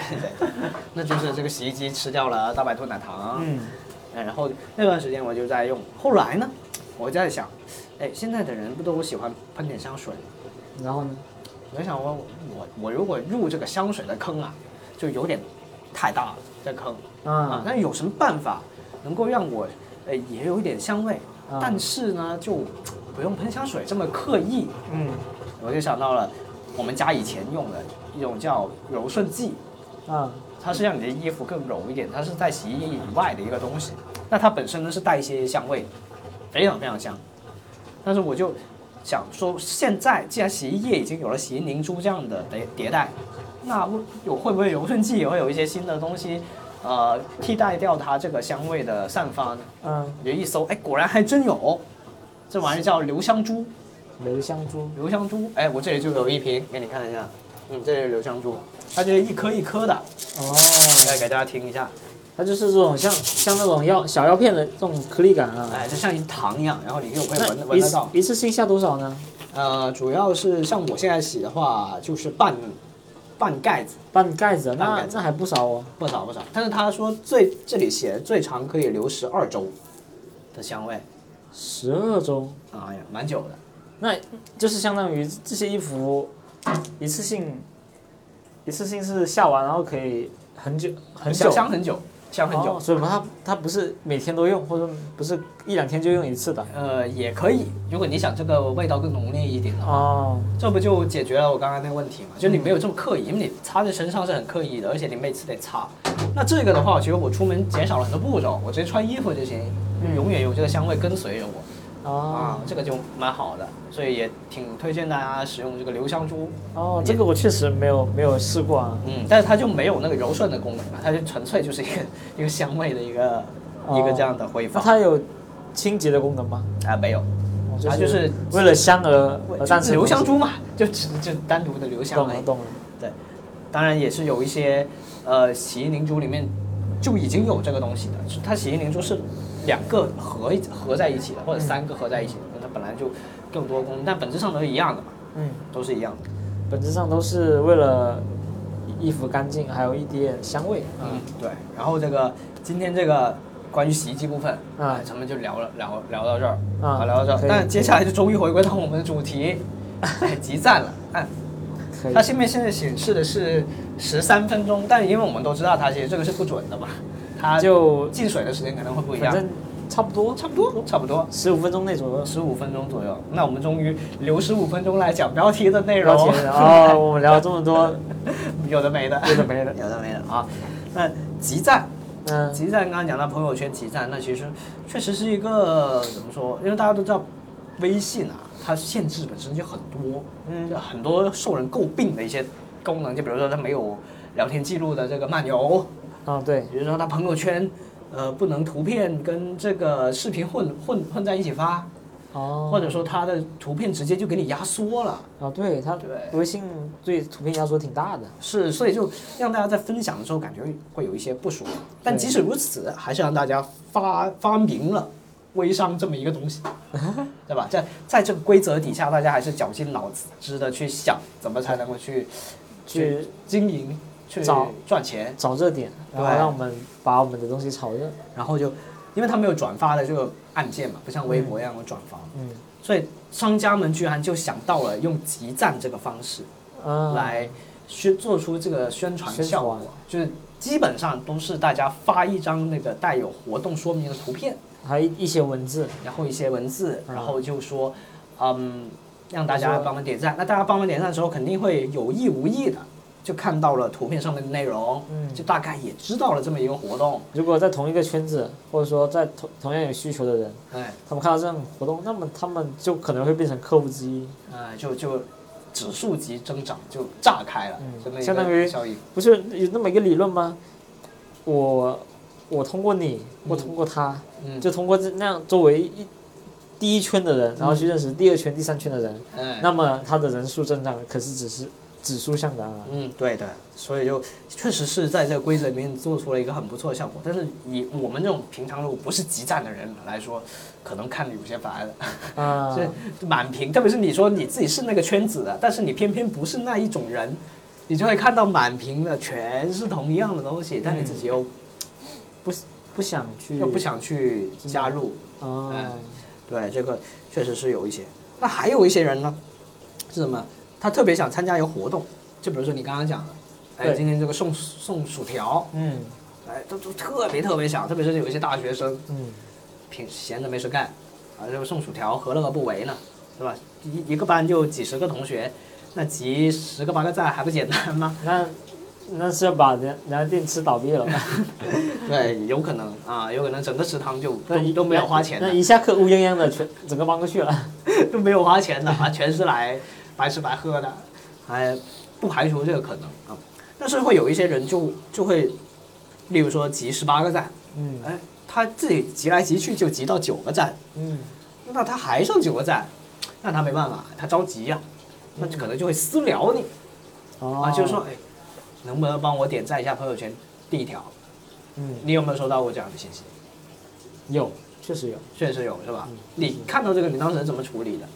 那就是这个洗衣机吃掉了大白兔奶糖。嗯，哎，然后那段时间我就在用，后来呢，我在想，哎，现在的人不都喜欢喷点香水？然后呢？我在想我我我如果入这个香水的坑啊，就有点太大了，这坑啊啊，，那有什么办法能够让我呃也有一点香味，啊但是呢就不用喷香水这么刻意？嗯我就想到了我们家以前用的一种叫柔顺剂，啊，它是让你的衣服更柔一点，它是在洗衣液以外的一个东西。那它本身呢是带一些香味，非常非常香。但是我就想说，现在既然洗衣液已经有了洗衣凝珠这样的迭迭代，那会有会不会柔顺剂也会有一些新的东西，呃，替代掉它这个香味的散发呢？嗯，我就一搜，哎，果然还真有，这玩意儿叫留香珠。留香珠，留香珠，哎，我这里就有一瓶，给你看一下。嗯，这是留香珠，它就是一颗一颗的，哦，来给大家听一下。它就是这种像像那种药小药片的这种颗粒感啊。哎，就像一糖一样，然后你就会闻闻得到。一次性下多少呢？呃，主要是像我现在洗的话，就是半半盖子，半盖子，半盖子那那还不少哦。不少不少。但是他说最这里写最长可以留十二周的香味，十二周，哎呀，蛮久的。那就是相当于这些衣服一次性一次性是下完，然后可以很久很久香香很久，香很久。哦，所以它它不是每天都用，或者不是一两天就用一次的。呃，也可以，如果你想这个味道更浓烈一点的话，哦，这不就解决了我刚刚那个问题嘛？就你没有这么刻意，因为你擦在身上是很刻意的，而且你每次得擦。那这个的话，其实我出门减少了很多步骤，我直接穿衣服就行，永远有这个香味跟随着我。啊哦，，这个就蛮好的，所以也挺推荐大家使用这个留香珠。哦，这个我确实没有没有试过啊。嗯，但是它就没有那个柔顺的功能了，它就纯粹就是一个一个香味的一个、哦一个这样的挥那发。它有清洁的功能吗？啊没有，哦它就是为了香而留香。珠嘛，就只就单独的留香而已。懂了懂了。对，当然也是有一些呃洗衣凝珠里面就已经有这个东西的，是它洗衣凝珠是两个合合在一起的，或者三个合在一起的，那它本来就更多功能，但本质上都是一样的嘛，嗯，都是一样的。本质上都是为了衣服干净，还有一点香味。嗯，对。然后这个今天这个关于洗衣机部分，啊哎咱们就聊了聊聊到这儿啊聊到这儿。但接下来就终于回归到我们的主题，哎，集赞了。按可以它。下面现在显示的是十三分钟，但因为我们都知道它其实这个是不准的嘛，它就进水的时间可能会不一样，反正差不多，差不多差不多十五分钟内左右。十五分钟左右。那我们终于留十五分钟来讲标题的内容哦，我们聊了这么多，有的没的，有的没的。有的没的啊。那集赞，嗯，集赞刚刚讲到朋友圈集赞，那其实确实是一个怎么说？因为大家都知道，微信啊，它限制本身就很多，嗯就很多受人诟病的一些功能，就比如说它没有聊天记录的这个漫游，啊对，比如说他朋友圈，呃，不能图片跟这个视频混混混在一起发，哦，或者说他的图片直接就给你压缩了。啊对，他对微信对图片压缩挺大的。是，所以就让大家在分享的时候感觉会有一些不舒服。但即使如此，还是让大家发发明了微商这么一个东西，对吧？在在这个规则底下，大家还是绞尽脑汁的去想怎么才能够去去经营、去找赚钱，找热点，然后让我们把我们的东西炒热。然后就因为他没有转发的这个按键嘛，不像微博一样有转发，嗯所以商家们居然就想到了用集赞这个方式。嗯，来宣做出这个宣传效果，就是基本上都是大家发一张那个带有活动说明的图片，还有一些文字。然后一些文字，嗯然后就说，嗯，让大家帮忙点赞。那大家帮忙点赞的时候，肯定会有意无意的就看到了图片上面的内容，嗯。就大概也知道了这么一个活动，如果在同一个圈子，或者说在同同样有需求的人，哎，他们看到这样的活动，那么他们就可能会变成客户之一。哎，就就指数级增长就炸开了，嗯相当于个效应。不是有那么一个理论吗？我我通过你，我嗯通过他，嗯，就通过这那样周围一第一圈的人，然后去认识第二圈、第三圈的人，哎。那么他的人数增长，可是只是指数上的啊。嗯，对的，所以就确实是在这个规则里面做出了一个很不错的效果。但是以我们这种平常如果不是集战的人来说，可能看的有些烦了。啊，是满屏，特别是你说你自己是那个圈子的，但是你偏偏不是那一种人，你就会看到满屏的全是同一样的东西，但你自己又不不想去，又不想去加入。啊，哎对，这个确实是有一些。那还有一些人呢，是什么？他特别想参加一个活动，就比如说你刚刚讲的，哎，今天这个送送薯条，嗯哎，都都特别特别想，特别是有一些大学生，嗯，平闲着没事干，啊，这个送薯条何乐而不为呢？是吧？一一个班就几十个同学，那集十个八个赞还不简单吗？那那是要把人人家店吃倒闭了，对，有可能啊，有可能整个食堂就都都没有花钱的，那一下课乌泱泱的全整个搬过去了。都没有花钱的啊，全是来白吃白喝的，还不排除这个可能啊。但是会有一些人就就会，例如说集十八个赞，嗯哎，他自己集来集去就集到九个赞，嗯，那他还剩九个赞，那他没办法，他着急呀、那就可能就会私聊你哦啊，就是说，哎，能不能帮我点赞一下朋友圈第一条？嗯，你有没有收到过这样的信息？有，确实有。确实有，是吧嗯？你看到这个，你当时怎么处理的？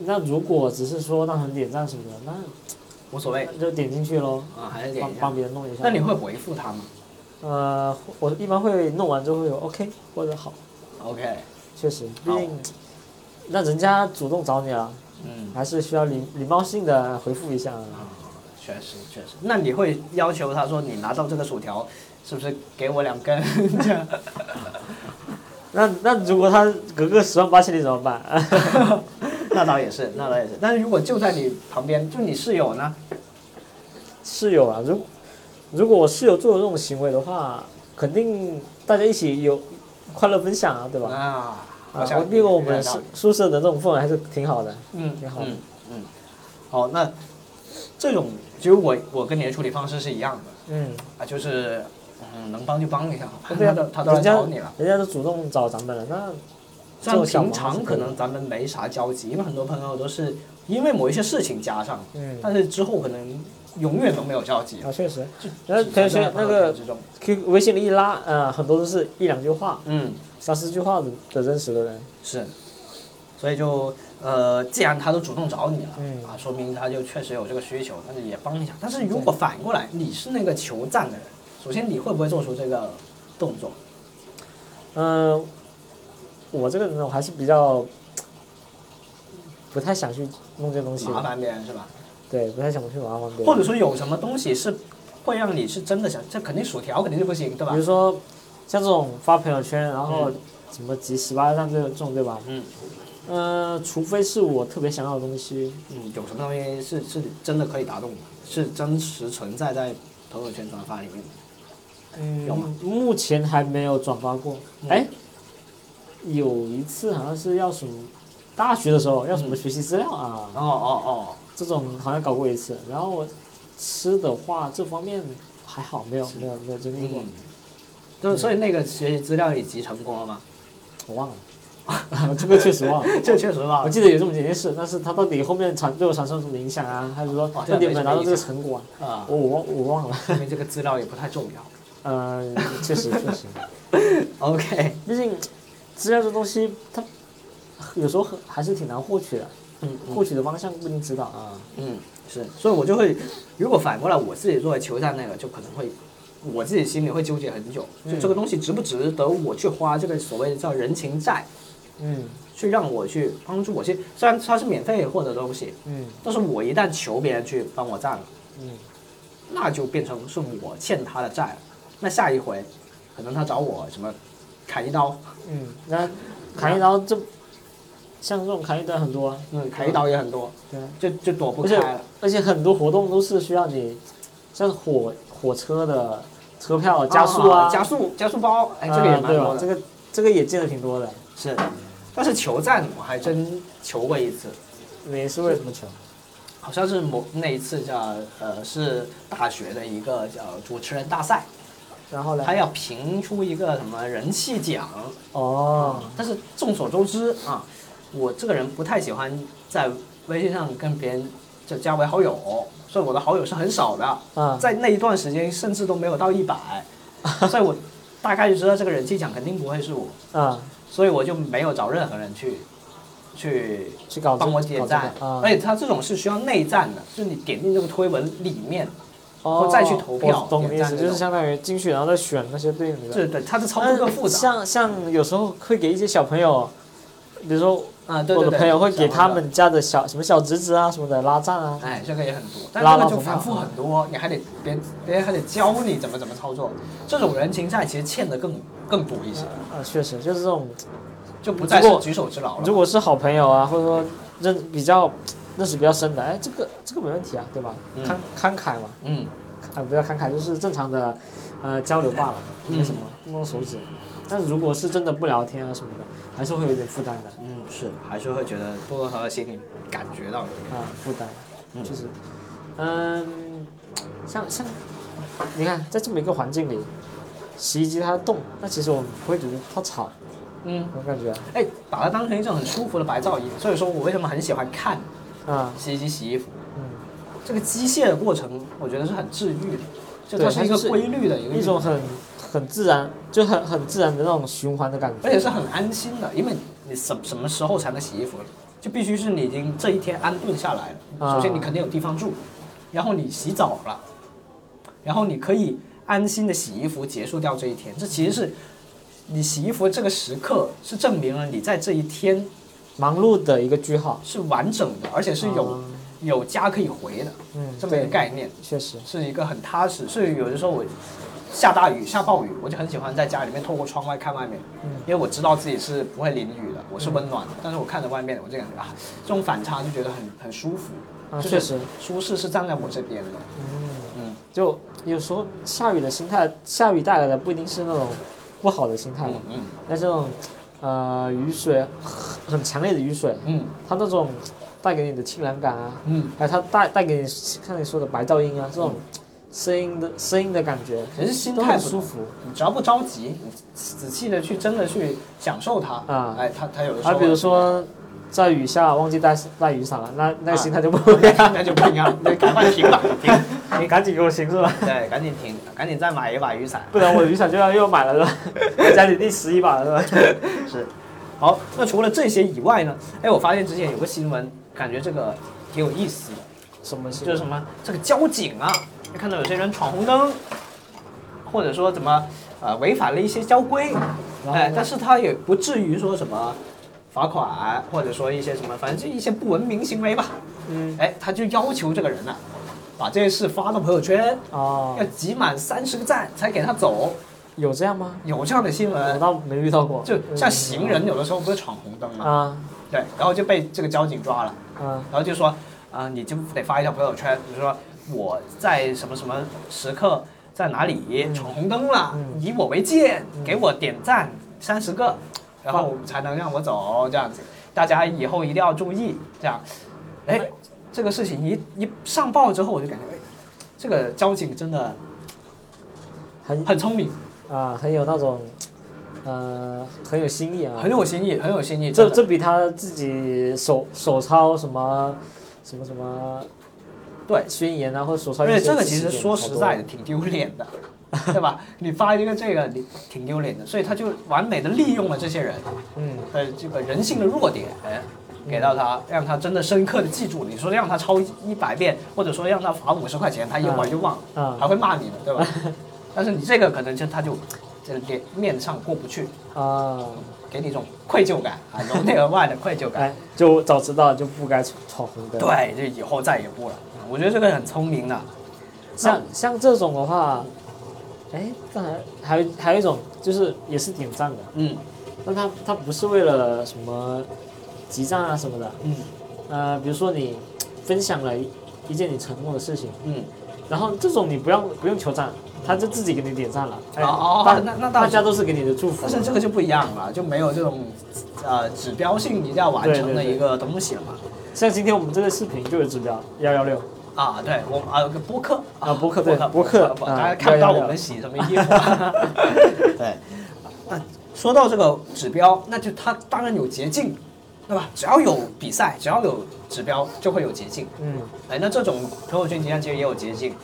那如果只是说让人点赞什么的，那无所谓那就点进去喽，啊，还是点一下帮帮。别人弄一下。那你会回复他吗呃，我一般会弄完之后会有 OK 或者好，？OK，确实，毕好竟那人家主动找你了，嗯，还是需要礼礼貌性的回复一下。啊，确实确实。那你会要求他说，你拿到这个薯条，是不是给我两根？这 样那那如果他隔个十万八千里怎么办？那倒也是，那倒也是。但是如果就在你旁边，就你室友呢？室友啊，如如果我室友做的这种行为的话，肯定大家一起有快乐分享啊，对吧？啊，好啊，像我毕竟我们宿宿舍的这种氛围还是挺好的。嗯挺好的嗯嗯。好，那这种其实我我跟你的处理方式是一样的嗯，啊，就是嗯能帮就帮一下，对啊 他都来人家找你了。人家都主动找咱们了，那虽然做小平常可能咱们没啥交集，因为很多朋友都是因为某一些事情加上，嗯但是之后可能永远都没有交集。啊确实，就然后可能只在是那个，Q 微信里一拉，呃，很多都是一两句话、嗯，三四句话的的认识的人。是，所以就呃，既然他都主动找你了，嗯啊，说明他就确实有这个需求，但是也帮一下。但是如果反过来，你是那个求赞的人，首先你会不会做出这个动作？嗯、我这个人呢我还是比较 不太想去弄这东西，麻烦别人是吧？对，不太想去麻烦别人。或者说有什么东西是会让你是真的想，这肯定薯条肯定是不行，对吧比如？说像这种发朋友圈，然后什么集十八赞这这种，对吧？嗯呃，除非是我特别想要的东西，嗯，有什么东西是是真的可以打动你，是真实存在在朋友圈转发里面的？有吗嗯，目前还没有转发过。嗯哎、有一次好像是要什么，大学的时候要什么嗯学习资料啊，哦哦哦，这种好像搞过一次。然后我吃的话，这方面还好，没有没有没有经历过，嗯，就所以那个学习资料你集成功了吗？我忘了。这个确实忘了。这确实忘了我，记得有这么几件事，但是他到底后面产对我产生什么影响啊？还是说到底有没有拿到这个成果啊？啊，我我忘我忘了。说明这个资料也不太重要。嗯，确实确实，OK，毕竟资料这东西，它有时候很还是挺难获取的，嗯获取的方向不一定知道啊。嗯，是，所以我就会，如果反过来我自己作为球站那个，就可能会，我自己心里会纠结很久，就这个东西值不值得我去花这个所谓的叫人情债，嗯。去让我去帮助我去，虽然它是免费获得的东西，嗯。但是我一旦求别人去帮我占了，嗯。那就变成是我欠他的债了。那下一回，可能他找我什么砍一刀，嗯，那砍一刀这，像这种砍一刀很多啊，嗯，砍一刀也很多，对啊，就就躲不开了。而且很多活动都是需要你，像火火车的车票加速啊，加速加速包，哎，这个也？蛮多的。这个这个也见的挺多的。是，但是求赞我还真求过一次，你是为什么求？好像是某那一次叫呃是大学的一个叫主持人大赛，然后呢？他要评出一个什么人气奖，哦，但是众所周知啊，我这个人不太喜欢在微信上跟别人就加为好友，所以我的好友是很少的，嗯，在那一段时间甚至都没有到一百，所以我大概就知道这个人气奖肯定不会是我，嗯，所以我就没有找任何人去去去帮我点赞，而且他这种是需要内赞的，就是你点进这个推文里面，哦，再去投票我懂你意思，就是相当于进去然后再选那些对应的。对对，它的操作更复嗯杂。像像有时候会给一些小朋友，比如说啊，对我的朋友会给他们家的小什么小侄子啊什么的拉赞啊。哎，这个也很多，但拉这个拉投票就反复很多，你还得别人别人还得教你怎么怎么操作，这种人情债其实欠的更更多一些，啊，确实就是这种，就不再是举手之劳了。如果是好朋友啊，或者说认比较认识比较深的，哎，这个这个没问题啊，对吧？嗯。慷慷慨嘛，嗯，啊，不要慷慨，就是正常的，呃，交流罢了，没什么，动动手指。但是如果是真的不聊天啊什么的，还是会有点负担的。嗯，是还是会觉得多多少少心里感觉到有点。啊，负担，嗯。就是，嗯，像像，你看在这么一个环境里，洗衣机它动，那其实我们不会觉得它吵，嗯，我感觉，哎，把它当成一种很舒服的白噪音，所以说我为什么很喜欢看啊，洗衣机洗衣服，嗯，这个机械的过程，我觉得是很治愈的，就它是一个规律的一个一种很很自然，就很很自然的那种循环的感觉，而且是很安心的，因为你什什么时候才能洗衣服？就必须是你已经这一天安顿下来了。啊首先你肯定有地方住，然后你洗澡了，然后你可以安心的洗衣服结束掉这一天。这其实是你洗衣服这个时刻，是证明了你在这一天忙碌的一个句号，是完整的，而且是有、啊有家可以回的嗯，这么一个，概念，确实，是一个很踏实。所以有的时候我下大雨、下暴雨，我就很喜欢在家里面透过窗外看外面，嗯因为我知道自己是不会淋雨的，我是温暖的。但是我看着外面，我就感觉啊，这种反差就觉得很很舒服。啊，确实，舒适是站在我这边的。嗯。嗯就有时候下雨的心态，下雨带来的不一定是那种不好的心态嘛嗯，嗯那这种呃雨水很很强烈的雨水，嗯。它那种带给你的清凉感啊，嗯，还有它带带给你像你说的白噪音啊这种声音的声音的感觉，其实心都态舒服。你只要不着急，你仔细的去真的去享受它啊。哎，它它有的时候，啊比如说在雨下忘记带带雨伞了，那那个啊。心态就不一样，那就不一样，那赶快停吧，停，你赶紧给我行是吧？对，赶紧停，赶紧再买一把雨伞。不然我的雨伞就要又买了是吧？我家里第十一把了是吧？是，好，那除了这些以外呢？哎，我发现之前有个新闻，感觉这个挺有意思的，什么新就是什么这个交警啊，看到有些人闯红灯，或者说怎么呃违反了一些交规，哎但是他也不至于说什么罚款，或者说一些什么，反正就一些不文明行为吧。嗯哎，他就要求这个人呢、把这件事发到朋友圈，哦要，集满三十个赞才给他走，有这样吗？有这样的新闻我。倒没遇到过，就像行人有的时候不是闯红灯吗？啊对，然后就被这个交警抓了，啊然后就说，啊、你就得发一条朋友圈，比如说我在什么什么时刻在哪里嗯闯红灯了，嗯以我为鉴，给我点赞三十个，然后才能让我走，这样子，大家以后一定要注意，这样，哎，这个事情一一上报之后，我就感觉，哎，这个交警真的很很聪明，啊很有那种呃很有新意啊，很有新意，很有新意，这这比他自己手手抄什么什么什么对。宣言啊，或者手抄一些而且这个其实说实在的，挺丢脸的，对吧？你发一个这个，你挺丢脸的，所以他就完美的利用了这些人嗯。的这个人性的弱点，给到他，让他真的深刻的记住。你说让他抄一百遍，或者说让他罚五十块钱，他一会儿就忘了，啊还会骂你的，对吧？但是你这个可能就他就这脸面上过不去，啊，给你一种愧疚感啊，由内而外的愧疚感。哎，就早知道就不该闯闯红灯。，对，就以后再也不了。我觉得这个很聪明的。像像这种的话，哎，这还还有还有一种就是也是点赞的，嗯但他他不是为了什么集赞啊什么的，嗯呃，比如说你分享了一一件你成功的事情，嗯。然后这种你不用不用求赞，他就自己给你点赞了。哎哦哦那那大家都是给你的祝福。但是这个就不一样了，就没有这种呃指标性一定要完成的一个东西了嘛。像今天我们这个视频就有指标幺幺六，啊，对我们啊有个播客啊播客对播播客大家看不到我们洗什么衣服。对，那说到这个指标，那就它当然有捷径，对吧？只要有比赛，只要有指标，就会有捷径。嗯哎，那这种朋友圈集赞其实也有捷径，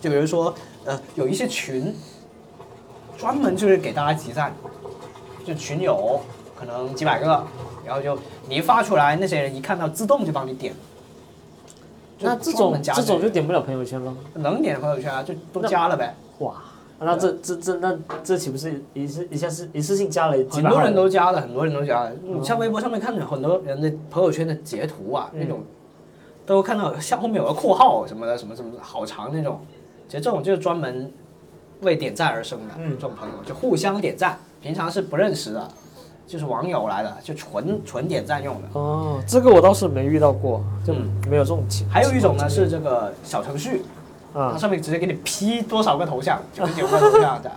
就比如说，呃，有一些群，专门就是给大家集赞，就群友可能几百个，然后就你一发出来，那些人一看到自动就帮你点。就那这专种这种就点不了朋友圈了。能点朋友圈啊，就都加了呗。哇，那这这这那这岂不是一次一下是一次性加了几百很多人都加了，很多人都加了。你像微博上面看着很多人的朋友圈的截图啊，那种都看到像后面有个括号什么的，什么什么好长那种。其实这种就是专门为点赞而生的，嗯这种朋友就互相点赞，平常是不认识的，就是网友来的，就纯纯点赞用的。哦，这个我倒是没遇到过，就嗯没有这种情。还有一种呢是这个小程序，它上面直接给你 P 多少个头像，九十九个头像的。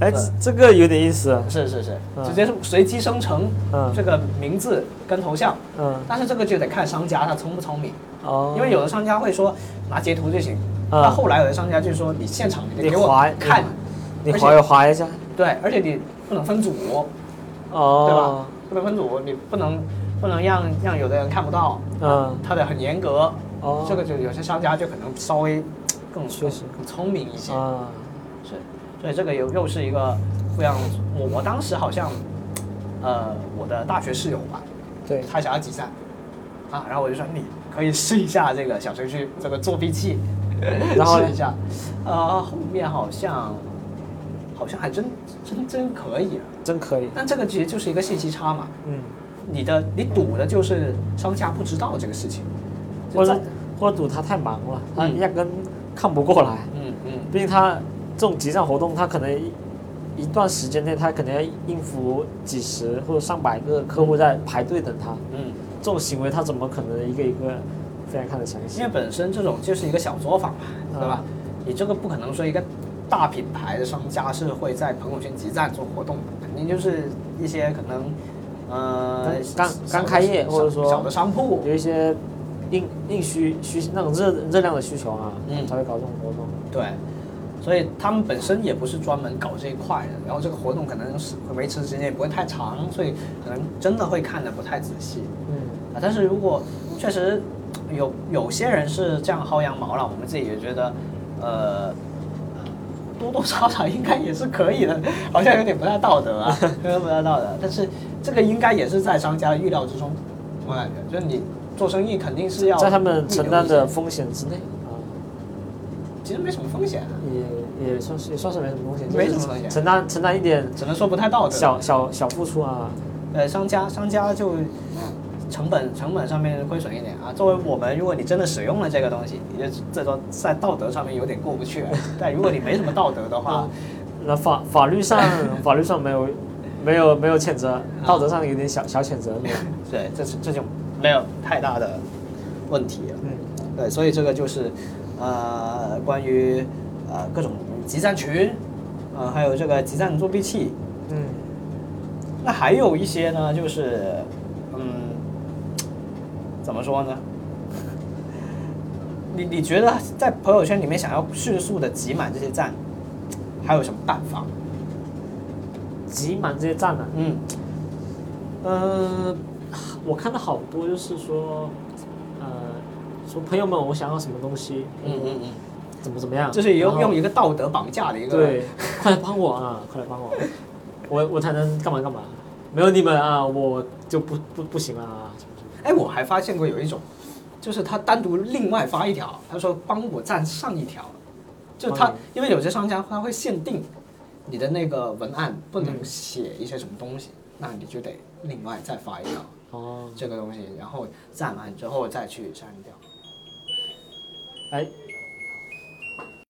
哎，对这个有点意思。是是是，嗯。直接是随机生成嗯。这个名字跟头像，嗯。但是这个就得看商家他聪不聪明，哦，因为有的商家会说拿截图就行，嗯。那后来有的商家就说你现场你得给我看，你划一划一下。对，而且你不能分组，哦，对吧？不能分组，你不能不能让让有的人看不到，嗯，他得很严格，哦，这个就有些商家就可能稍微 更确实。更聪明一些，啊，是，所以这个又又是一个不一样。我我当时好像，呃，我的大学室友吧，对，他想要集赞，啊，然后我就说你可以试一下这个小程序这个作弊器，然后试一下，呃，后面好像好像还真真真可以啊，真可以。但这个其实就是一个信息差嘛，嗯，你的你赌的就是商家不知道这个事情，或者或者赌他太忙了，他嗯压根看不过来。嗯嗯毕竟他这种集赞活动，他可能一一段时间内，他可能要应付几十或者上百个客户在排队等他。嗯，这种行为，他怎么可能一个一个非常看得详细因为？本身这种就是一个小作坊嘛，嗯对吧？你这个不可能说一个大品牌的商家是会在朋友圈集赞做活动的，肯定就是一些可能，呃，刚刚开业或者说小的商铺，有一些硬硬需需那种热热量的需求啊，嗯才会搞这种活动。对，所以他们本身也不是专门搞这一块的，然后这个活动可能是维持时间也不会太长，所以可能真的会看的不太仔细。嗯，啊，但是如果确实有有些人是这样薅羊毛了，我们自己也觉得，呃，多多少少应该也是可以的，好像有点不太道德啊，有点不太道德。但是这个应该也是在商家的预料之中，我感觉，就是你做生意肯定是要在他们承担的风险之内啊，其实没什么风险啊，也也算是也算是没什么风险，没什么风险承担承担一点只能说不太道德。小小小付出啊，呃，商家商家就成本成本上面亏损一点啊。作为我们，如果你真的使用了这个东西，你就这种在道德上面有点过不去。但如果你没什么道德的话，那法法律上 法律上没有没有没有谴责，道德上有点小小谴责？对，这是这就没有太大的问题了。嗯，对，所以这个就是呃关于呃各种集赞群，呃还有这个集赞作弊器，嗯，那还有一些呢，就是，嗯，怎么说呢？你你觉得在朋友圈里面想要迅速的集满这些赞，还有什么办法？集满这些赞呢、嗯呃，我看到好多就是说，呃，说朋友们，我想要什么东西，嗯嗯嗯，怎么怎么样，就是用用一个道德绑架的一个，对，快来帮我啊，快来帮我，我我才能干嘛干嘛，没有你们啊，我就不不不行了啊，哎，我还发现过有一种，就是他单独另外发一条，他说帮我赞上一条，就他因为有些商家他会限定你的那个文案不能嗯。写一些什么东西，那你就得另外再发一条哦，这个东西，然后赞完之后再去删掉。哎，